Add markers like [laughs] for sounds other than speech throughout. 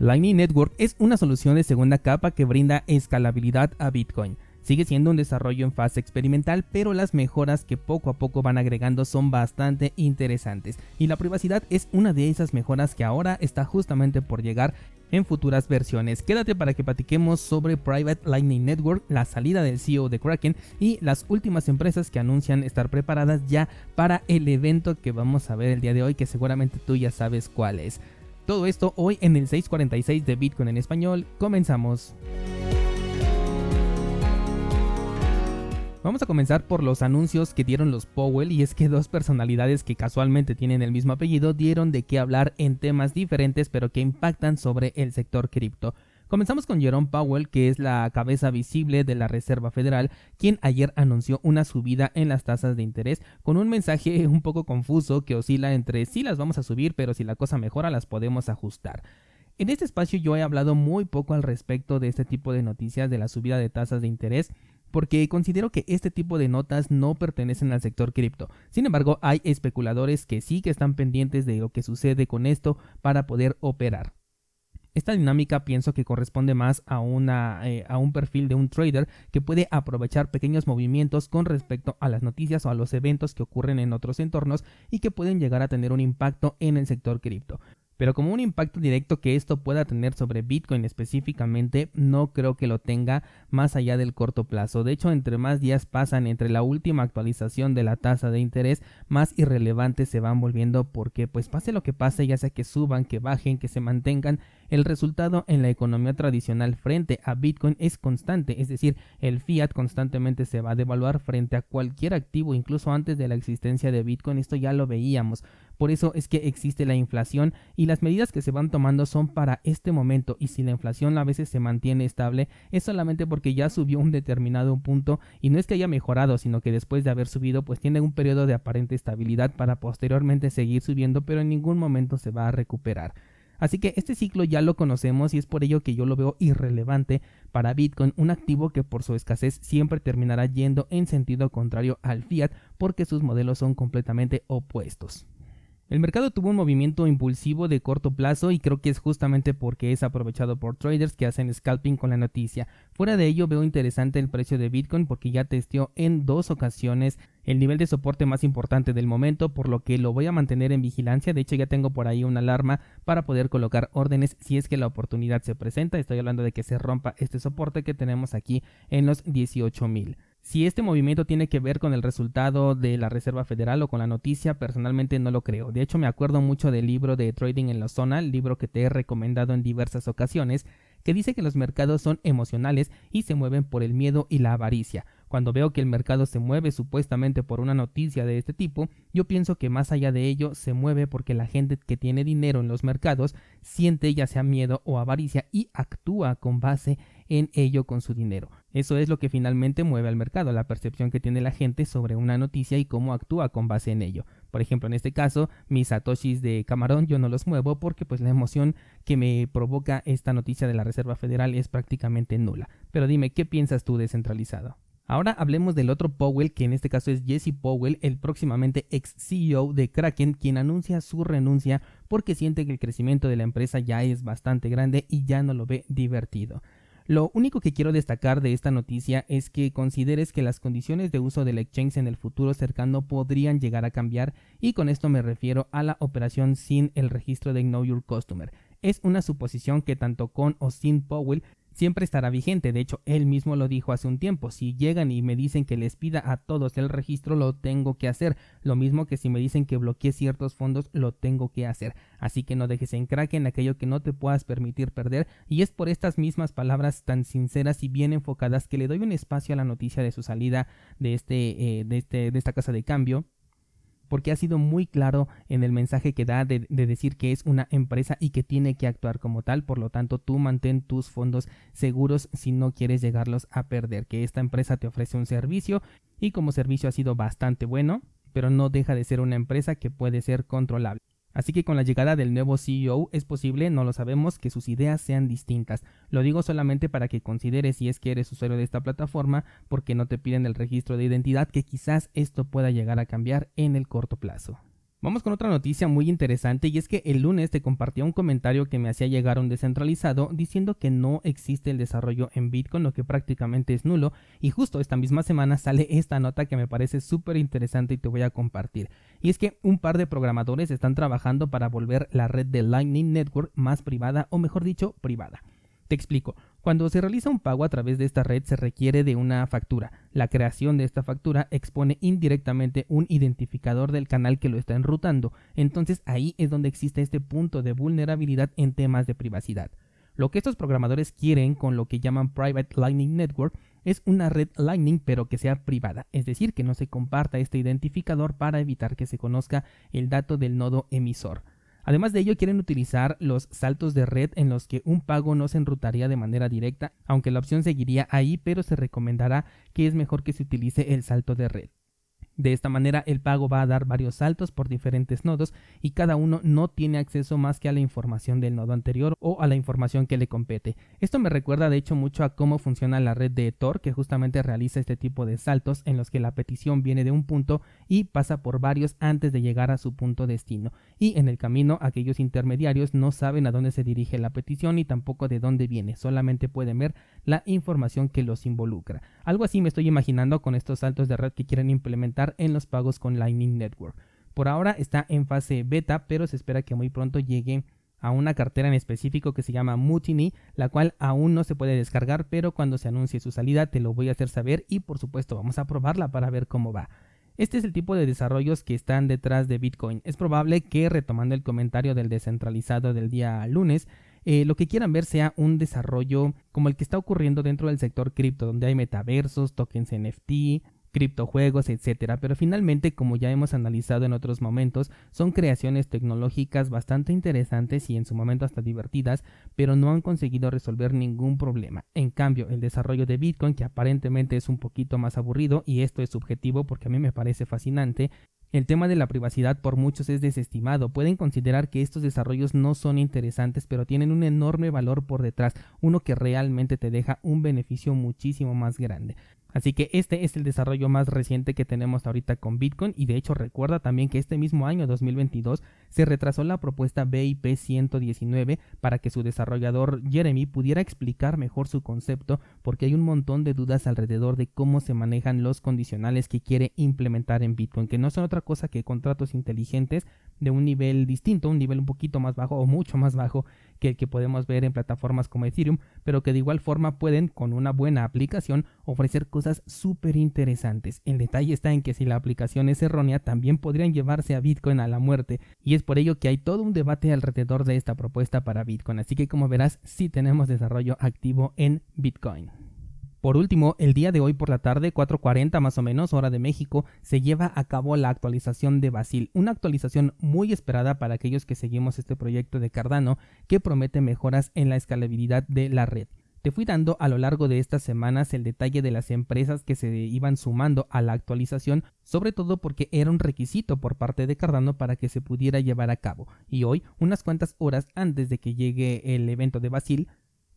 Lightning Network es una solución de segunda capa que brinda escalabilidad a Bitcoin. Sigue siendo un desarrollo en fase experimental, pero las mejoras que poco a poco van agregando son bastante interesantes. Y la privacidad es una de esas mejoras que ahora está justamente por llegar en futuras versiones. Quédate para que platiquemos sobre Private Lightning Network, la salida del CEO de Kraken y las últimas empresas que anuncian estar preparadas ya para el evento que vamos a ver el día de hoy, que seguramente tú ya sabes cuál es. Todo esto hoy en el 646 de Bitcoin en español. Comenzamos. Vamos a comenzar por los anuncios que dieron los Powell y es que dos personalidades que casualmente tienen el mismo apellido dieron de qué hablar en temas diferentes pero que impactan sobre el sector cripto. Comenzamos con Jerome Powell, que es la cabeza visible de la Reserva Federal, quien ayer anunció una subida en las tasas de interés con un mensaje [laughs] un poco confuso que oscila entre sí las vamos a subir, pero si la cosa mejora las podemos ajustar. En este espacio yo he hablado muy poco al respecto de este tipo de noticias de la subida de tasas de interés porque considero que este tipo de notas no pertenecen al sector cripto. Sin embargo, hay especuladores que sí que están pendientes de lo que sucede con esto para poder operar. Esta dinámica pienso que corresponde más a, una, eh, a un perfil de un trader que puede aprovechar pequeños movimientos con respecto a las noticias o a los eventos que ocurren en otros entornos y que pueden llegar a tener un impacto en el sector cripto. Pero como un impacto directo que esto pueda tener sobre Bitcoin específicamente, no creo que lo tenga más allá del corto plazo. De hecho, entre más días pasan entre la última actualización de la tasa de interés, más irrelevantes se van volviendo porque pues pase lo que pase, ya sea que suban, que bajen, que se mantengan, el resultado en la economía tradicional frente a Bitcoin es constante, es decir, el fiat constantemente se va a devaluar frente a cualquier activo, incluso antes de la existencia de Bitcoin, esto ya lo veíamos. Por eso es que existe la inflación y las medidas que se van tomando son para este momento y si la inflación a veces se mantiene estable es solamente porque ya subió un determinado punto y no es que haya mejorado sino que después de haber subido pues tiene un periodo de aparente estabilidad para posteriormente seguir subiendo pero en ningún momento se va a recuperar. Así que este ciclo ya lo conocemos y es por ello que yo lo veo irrelevante para Bitcoin, un activo que por su escasez siempre terminará yendo en sentido contrario al fiat porque sus modelos son completamente opuestos. El mercado tuvo un movimiento impulsivo de corto plazo y creo que es justamente porque es aprovechado por traders que hacen scalping con la noticia. Fuera de ello veo interesante el precio de Bitcoin porque ya testeó en dos ocasiones el nivel de soporte más importante del momento, por lo que lo voy a mantener en vigilancia. De hecho ya tengo por ahí una alarma para poder colocar órdenes si es que la oportunidad se presenta. Estoy hablando de que se rompa este soporte que tenemos aquí en los 18.000. Si este movimiento tiene que ver con el resultado de la Reserva Federal o con la noticia, personalmente no lo creo. De hecho, me acuerdo mucho del libro de Trading en la Zona, el libro que te he recomendado en diversas ocasiones, que dice que los mercados son emocionales y se mueven por el miedo y la avaricia. Cuando veo que el mercado se mueve supuestamente por una noticia de este tipo, yo pienso que más allá de ello se mueve porque la gente que tiene dinero en los mercados siente ya sea miedo o avaricia y actúa con base en ello con su dinero. Eso es lo que finalmente mueve al mercado, la percepción que tiene la gente sobre una noticia y cómo actúa con base en ello. Por ejemplo, en este caso, mis satoshis de camarón yo no los muevo porque pues la emoción que me provoca esta noticia de la Reserva Federal es prácticamente nula. Pero dime, ¿qué piensas tú descentralizado? Ahora hablemos del otro Powell, que en este caso es Jesse Powell, el próximamente ex CEO de Kraken, quien anuncia su renuncia porque siente que el crecimiento de la empresa ya es bastante grande y ya no lo ve divertido. Lo único que quiero destacar de esta noticia es que consideres que las condiciones de uso del exchange en el futuro cercano podrían llegar a cambiar y con esto me refiero a la operación sin el registro de Know Your Customer. Es una suposición que tanto con o sin Powell siempre estará vigente. De hecho, él mismo lo dijo hace un tiempo. Si llegan y me dicen que les pida a todos el registro, lo tengo que hacer. Lo mismo que si me dicen que bloquee ciertos fondos, lo tengo que hacer. Así que no dejes en en aquello que no te puedas permitir perder. Y es por estas mismas palabras tan sinceras y bien enfocadas que le doy un espacio a la noticia de su salida de, este, eh, de, este, de esta casa de cambio porque ha sido muy claro en el mensaje que da de, decir que es una empresa y que tiene que actuar como tal, por lo tanto tú mantén tus fondos seguros si no quieres llegarlos a perder, que esta empresa te ofrece un servicio y como servicio ha sido bastante bueno, pero no deja de ser una empresa que puede ser controlable. Así que con la llegada del nuevo CEO es posible, no lo sabemos, que sus ideas sean distintas. Lo digo solamente para que consideres si es que eres usuario de esta plataforma porque no te piden el registro de identidad que quizás esto pueda llegar a cambiar en el corto plazo. Vamos con otra noticia muy interesante y es que el lunes te compartía un comentario que me hacía llegar un descentralizado diciendo que no existe el desarrollo en Bitcoin, lo que prácticamente es nulo, y justo esta misma semana sale esta nota que me parece súper interesante y te voy a compartir. Y es que un par de programadores están trabajando para volver la red de Lightning Network más privada o mejor dicho privada. Te explico. Cuando se realiza un pago a través de esta red se requiere de una factura. La creación de esta factura expone indirectamente un identificador del canal que lo está enrutando. Entonces ahí es donde existe este punto de vulnerabilidad en temas de privacidad. Lo que estos programadores quieren con lo que llaman Private Lightning Network es una red Lightning pero que sea privada, es decir, que no se comparta este identificador para evitar que se conozca el dato del nodo emisor. Además de ello, quieren utilizar los saltos de red en los que un pago no se enrutaría de manera directa, aunque la opción seguiría ahí, pero se recomendará que es mejor que se utilice el salto de red. De esta manera el pago va a dar varios saltos por diferentes nodos y cada uno no tiene acceso más que a la información del nodo anterior o a la información que le compete. Esto me recuerda de hecho mucho a cómo funciona la red de Tor que justamente realiza este tipo de saltos en los que la petición viene de un punto y pasa por varios antes de llegar a su punto destino. Y en el camino aquellos intermediarios no saben a dónde se dirige la petición y tampoco de dónde viene, solamente pueden ver la información que los involucra. Algo así me estoy imaginando con estos saltos de red que quieren implementar en los pagos con Lightning Network. Por ahora está en fase beta, pero se espera que muy pronto llegue a una cartera en específico que se llama Mutiny, la cual aún no se puede descargar, pero cuando se anuncie su salida te lo voy a hacer saber y por supuesto vamos a probarla para ver cómo va. Este es el tipo de desarrollos que están detrás de Bitcoin. Es probable que, retomando el comentario del descentralizado del día lunes, eh, lo que quieran ver sea un desarrollo como el que está ocurriendo dentro del sector cripto, donde hay metaversos, tokens NFT, criptojuegos, etcétera, pero finalmente, como ya hemos analizado en otros momentos, son creaciones tecnológicas bastante interesantes y en su momento hasta divertidas, pero no han conseguido resolver ningún problema. En cambio, el desarrollo de Bitcoin, que aparentemente es un poquito más aburrido, y esto es subjetivo porque a mí me parece fascinante, el tema de la privacidad por muchos es desestimado. Pueden considerar que estos desarrollos no son interesantes, pero tienen un enorme valor por detrás, uno que realmente te deja un beneficio muchísimo más grande. Así que este es el desarrollo más reciente que tenemos ahorita con Bitcoin. Y de hecho recuerda también que este mismo año 2022 se retrasó la propuesta BIP 119 para que su desarrollador Jeremy pudiera explicar mejor su concepto porque hay un montón de dudas alrededor de cómo se manejan los condicionales que quiere implementar en Bitcoin, que no son otra cosa que contratos inteligentes de un nivel distinto, un nivel un poquito más bajo o mucho más bajo que el que podemos ver en plataformas como Ethereum, pero que de igual forma pueden con una buena aplicación ofrecer cosas súper interesantes. El detalle está en que si la aplicación es errónea también podrían llevarse a Bitcoin a la muerte y es por ello que hay todo un debate alrededor de esta propuesta para Bitcoin, así que como verás sí tenemos desarrollo activo en Bitcoin. Por último, el día de hoy por la tarde, 4.40 más o menos, hora de México, se lleva a cabo la actualización de Basil, una actualización muy esperada para aquellos que seguimos este proyecto de Cardano que promete mejoras en la escalabilidad de la red. Te fui dando a lo largo de estas semanas el detalle de las empresas que se iban sumando a la actualización, sobre todo porque era un requisito por parte de Cardano para que se pudiera llevar a cabo. Y hoy, unas cuantas horas antes de que llegue el evento de Basil,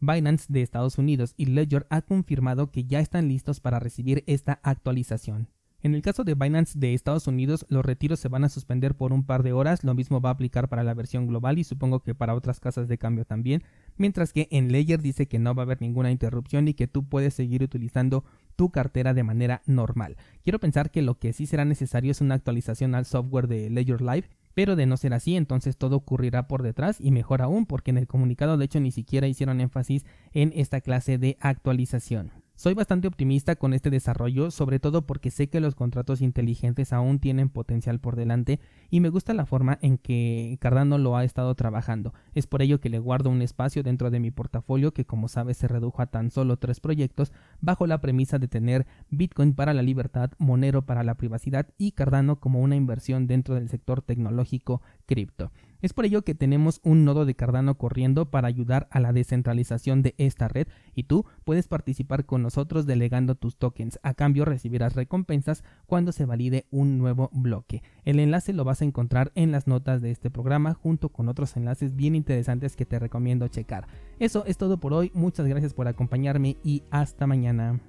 Binance de Estados Unidos y Ledger ha confirmado que ya están listos para recibir esta actualización. En el caso de Binance de Estados Unidos, los retiros se van a suspender por un par de horas, lo mismo va a aplicar para la versión global y supongo que para otras casas de cambio también, mientras que en Ledger dice que no va a haber ninguna interrupción y que tú puedes seguir utilizando tu cartera de manera normal. Quiero pensar que lo que sí será necesario es una actualización al software de Ledger Live pero de no ser así, entonces todo ocurrirá por detrás y mejor aún porque en el comunicado de hecho ni siquiera hicieron énfasis en esta clase de actualización. Soy bastante optimista con este desarrollo, sobre todo porque sé que los contratos inteligentes aún tienen potencial por delante y me gusta la forma en que Cardano lo ha estado trabajando. Es por ello que le guardo un espacio dentro de mi portafolio que como sabes se redujo a tan solo tres proyectos bajo la premisa de tener Bitcoin para la libertad, Monero para la privacidad y Cardano como una inversión dentro del sector tecnológico Es por ello que tenemos un nodo de Cardano corriendo para ayudar a la descentralización de esta red y tú puedes participar con nosotros delegando tus tokens. A cambio recibirás recompensas cuando se valide un nuevo bloque. El enlace lo vas a encontrar en las notas de este programa junto con otros enlaces bien interesantes que te recomiendo checar. Eso es todo por hoy. Muchas gracias por acompañarme y hasta mañana.